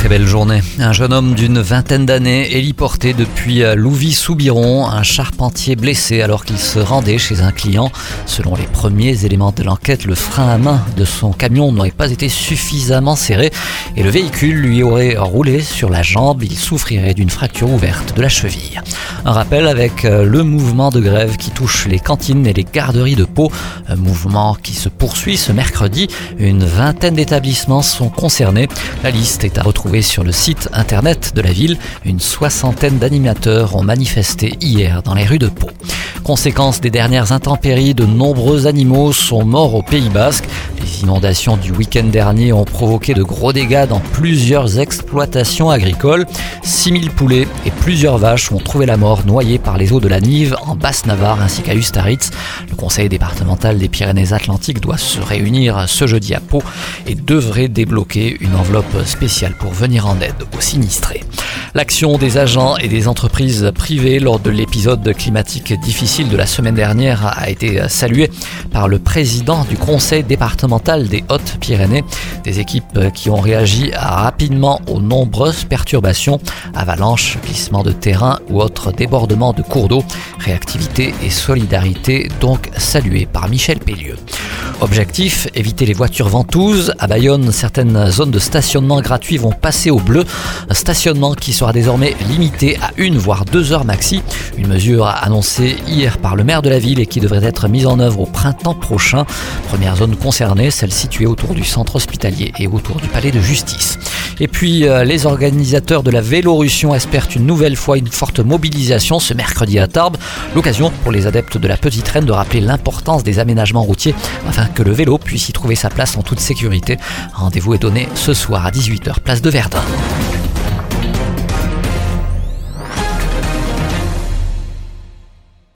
Très belle journée. Un jeune homme d'une vingtaine d'années héliporté depuis Louvis-Soubiron, un charpentier blessé alors qu'il se rendait chez un client. Selon les premiers éléments de l'enquête, le frein à main de son camion n'aurait pas été suffisamment serré et le véhicule lui aurait roulé sur la jambe. Il souffrirait d'une fracture ouverte de la cheville. Un rappel avec le mouvement de grève qui touche les cantines et les garderies de Pau. Un mouvement qui se poursuit ce mercredi. Une vingtaine d'établissements sont concernés. La liste est à retrouver sur le site internet de la ville. Une soixantaine d'animateurs ont manifesté hier dans les rues de Pau. Conséquence des dernières intempéries, de nombreux animaux sont morts au Pays Basque. Les inondations du week-end dernier ont provoqué de gros dégâts dans plusieurs exploitations agricoles. 6000 poulets et plusieurs vaches ont trouvé la mort noyées par les eaux de la Nive en Basse-Navarre ainsi qu'à Ustaritz. Le conseil départemental des Pyrénées-Atlantiques doit se réunir ce jeudi à Pau et devrait débloquer une enveloppe spéciale pour venir en aide aux sinistrés. L'action des agents et des entreprises privées lors de l'épisode climatique difficile de la semaine dernière a été saluée par le président du conseil départemental des Hautes-Pyrénées. Des équipes qui ont réagi rapidement aux nombreuses perturbations, avalanches, glissements de terrain ou autres débordements de cours d'eau. Réactivité et solidarité donc saluées par Michel Pellieu. Objectif, éviter les voitures ventouses. À Bayonne, certaines zones de stationnement gratuit vont passer au bleu. Stationnement qui sera désormais limité à une voire deux heures maxi. Une mesure annoncée hier par le maire de la ville et qui devrait être mise en œuvre au printemps prochain. Première zone concernée, celle située autour du centre hospitalier et autour du palais de justice. Et puis, euh, les organisateurs de la Vélorussion espèrent une nouvelle fois une forte mobilisation ce mercredi à Tarbes. L'occasion pour les adeptes de la petite reine de rappeler l'importance des aménagements routiers afin que le vélo puisse y trouver sa place en toute sécurité. Rendez-vous est donné ce soir à 18h, place de Verdun.